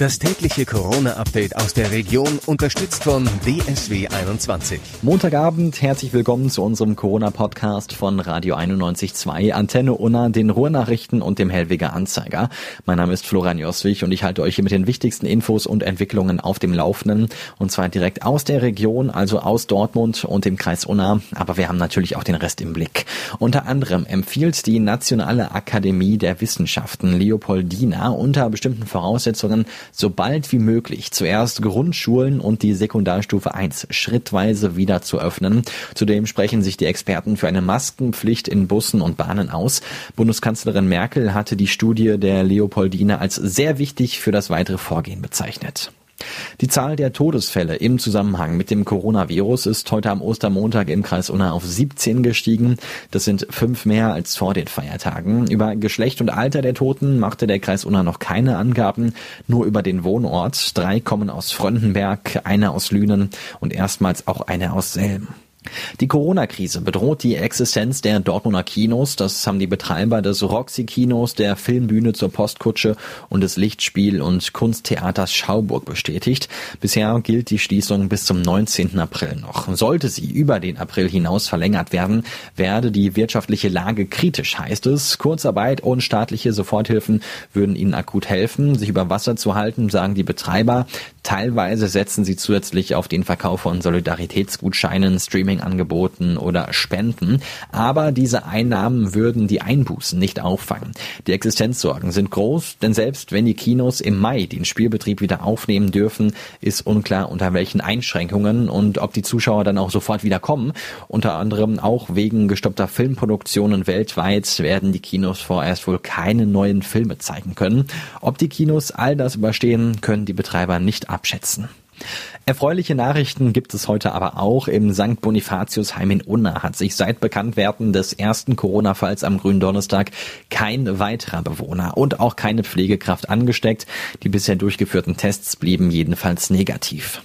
Das tägliche Corona-Update aus der Region, unterstützt von DSW 21. Montagabend, herzlich willkommen zu unserem Corona-Podcast von Radio 91.2, Antenne Unna, den Ruhrnachrichten und dem Hellweger Anzeiger. Mein Name ist Florian Joswig und ich halte euch hier mit den wichtigsten Infos und Entwicklungen auf dem Laufenden. Und zwar direkt aus der Region, also aus Dortmund und dem Kreis Unna. Aber wir haben natürlich auch den Rest im Blick. Unter anderem empfiehlt die Nationale Akademie der Wissenschaften Leopoldina unter bestimmten Voraussetzungen so bald wie möglich zuerst Grundschulen und die Sekundarstufe 1 schrittweise wieder zu öffnen. Zudem sprechen sich die Experten für eine Maskenpflicht in Bussen und Bahnen aus. Bundeskanzlerin Merkel hatte die Studie der Leopoldine als sehr wichtig für das weitere Vorgehen bezeichnet. Die Zahl der Todesfälle im Zusammenhang mit dem Coronavirus ist heute am Ostermontag im Kreis Unna auf 17 gestiegen. Das sind fünf mehr als vor den Feiertagen. Über Geschlecht und Alter der Toten machte der Kreis Unna noch keine Angaben, nur über den Wohnort. Drei kommen aus Fröndenberg, eine aus Lünen und erstmals auch eine aus Selm. Die Corona-Krise bedroht die Existenz der Dortmunder Kinos. Das haben die Betreiber des Roxy-Kinos, der Filmbühne zur Postkutsche und des Lichtspiel- und Kunsttheaters Schauburg bestätigt. Bisher gilt die Schließung bis zum 19. April noch. Sollte sie über den April hinaus verlängert werden, werde die wirtschaftliche Lage kritisch, heißt es. Kurzarbeit und staatliche Soforthilfen würden ihnen akut helfen, sich über Wasser zu halten, sagen die Betreiber. Teilweise setzen sie zusätzlich auf den Verkauf von Solidaritätsgutscheinen, Streaming-Angeboten oder Spenden. Aber diese Einnahmen würden die Einbußen nicht auffangen. Die Existenzsorgen sind groß, denn selbst wenn die Kinos im Mai den Spielbetrieb wieder aufnehmen dürfen, ist unklar unter welchen Einschränkungen und ob die Zuschauer dann auch sofort wieder kommen. Unter anderem auch wegen gestoppter Filmproduktionen weltweit werden die Kinos vorerst wohl keine neuen Filme zeigen können. Ob die Kinos all das überstehen, können die Betreiber nicht abschätzen. Erfreuliche Nachrichten gibt es heute aber auch. Im St. Bonifatiusheim in Unna hat sich seit Bekanntwerden des ersten Corona-Falls am Gründonnerstag kein weiterer Bewohner und auch keine Pflegekraft angesteckt. Die bisher durchgeführten Tests blieben jedenfalls negativ.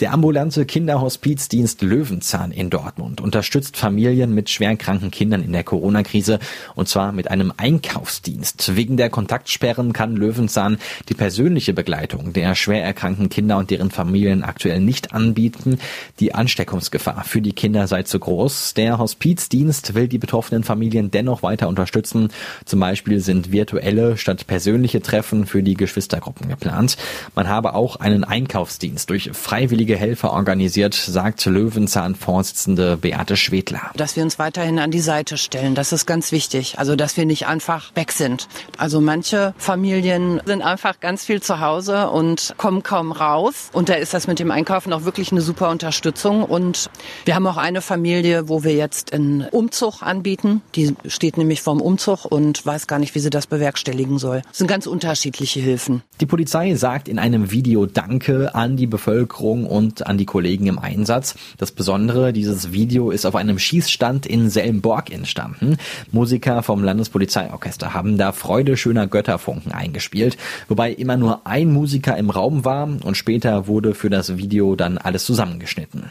Der ambulante Kinderhospizdienst Löwenzahn in Dortmund unterstützt Familien mit schwerkranken Kindern in der Corona-Krise und zwar mit einem Einkaufsdienst. Wegen der Kontaktsperren kann Löwenzahn die persönliche Begleitung der schwer erkrankten Kinder und deren Familien aktuell nicht anbieten. Die Ansteckungsgefahr für die Kinder sei zu groß. Der Hospizdienst will die betroffenen Familien dennoch weiter unterstützen. Zum Beispiel sind virtuelle statt persönliche Treffen für die Geschwistergruppen geplant. Man habe auch einen Einkaufsdienst durch freiwillige Helfer organisiert, sagt Löwenzahn-Vorsitzende Beate Schwedler. Dass wir uns weiterhin an die Seite stellen, das ist ganz wichtig. Also, dass wir nicht einfach weg sind. Also manche Familien sind einfach ganz viel zu Hause und kommen kaum raus. Und da ist das mit dem Einkaufen auch wirklich eine super Unterstützung. Und wir haben auch eine Familie, wo wir jetzt einen Umzug anbieten. Die steht nämlich vorm Umzug und weiß gar nicht, wie sie das bewerkstelligen soll. Das sind ganz unterschiedliche Hilfen. Die Polizei sagt in einem Video Danke an die Bevölkerung Bevölkerung und an die Kollegen im Einsatz. Das Besondere, dieses Video ist auf einem Schießstand in Selmborg entstanden. Musiker vom Landespolizeiorchester haben da Freude schöner Götterfunken eingespielt, wobei immer nur ein Musiker im Raum war und später wurde für das Video dann alles zusammengeschnitten.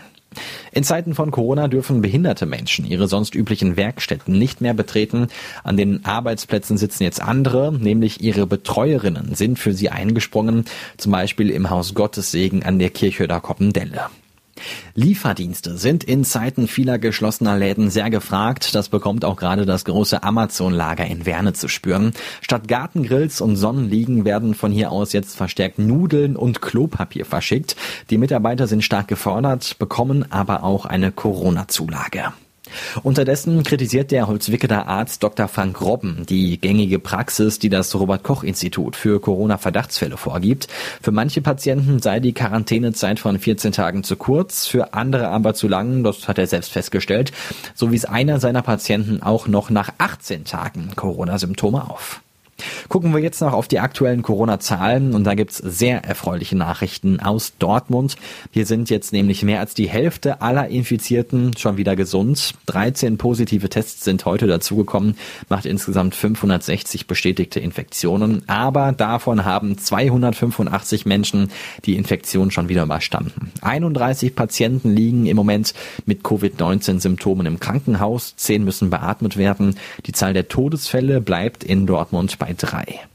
In Zeiten von Corona dürfen behinderte Menschen ihre sonst üblichen Werkstätten nicht mehr betreten. An den Arbeitsplätzen sitzen jetzt andere, nämlich ihre Betreuerinnen sind für sie eingesprungen, zum Beispiel im Haus Gottessegen an der Kirchhöder Koppendelle. Lieferdienste sind in Zeiten vieler geschlossener Läden sehr gefragt. Das bekommt auch gerade das große Amazon-Lager in Werne zu spüren. Statt Gartengrills und Sonnenliegen werden von hier aus jetzt verstärkt Nudeln und Klopapier verschickt. Die Mitarbeiter sind stark gefordert, bekommen aber auch eine Corona-Zulage. Unterdessen kritisiert der Holzwickener Arzt Dr. Frank Robben die gängige Praxis, die das Robert-Koch-Institut für Corona-Verdachtsfälle vorgibt. Für manche Patienten sei die Quarantänezeit von 14 Tagen zu kurz, für andere aber zu lang, das hat er selbst festgestellt. So wies einer seiner Patienten auch noch nach 18 Tagen Corona-Symptome auf. Gucken wir jetzt noch auf die aktuellen Corona-Zahlen und da gibt's sehr erfreuliche Nachrichten aus Dortmund. Hier sind jetzt nämlich mehr als die Hälfte aller Infizierten schon wieder gesund. 13 positive Tests sind heute dazugekommen, macht insgesamt 560 bestätigte Infektionen, aber davon haben 285 Menschen die Infektion schon wieder überstanden. 31 Patienten liegen im Moment mit Covid-19-Symptomen im Krankenhaus, 10 müssen beatmet werden. Die Zahl der Todesfälle bleibt in Dortmund bei 3.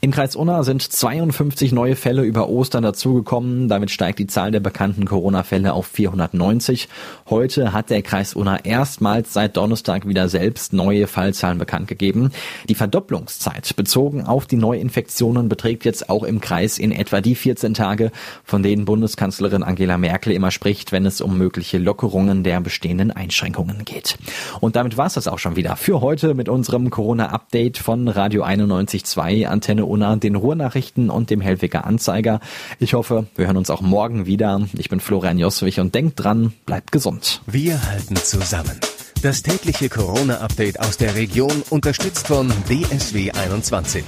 Im Kreis Unna sind 52 neue Fälle über Ostern dazugekommen. Damit steigt die Zahl der bekannten Corona-Fälle auf 490. Heute hat der Kreis Unna erstmals seit Donnerstag wieder selbst neue Fallzahlen bekannt gegeben. Die Verdopplungszeit bezogen auf die Neuinfektionen beträgt jetzt auch im Kreis in etwa die 14 Tage, von denen Bundeskanzlerin Angela Merkel immer spricht, wenn es um mögliche Lockerungen der bestehenden Einschränkungen geht. Und damit war es das auch schon wieder für heute mit unserem Corona-Update von Radio 91.2 Antenne Antenne Unna, den Ruhrnachrichten und dem Hellwiger Anzeiger. Ich hoffe, wir hören uns auch morgen wieder. Ich bin Florian Joswig und denkt dran, bleibt gesund. Wir halten zusammen. Das tägliche Corona-Update aus der Region unterstützt von DSW 21.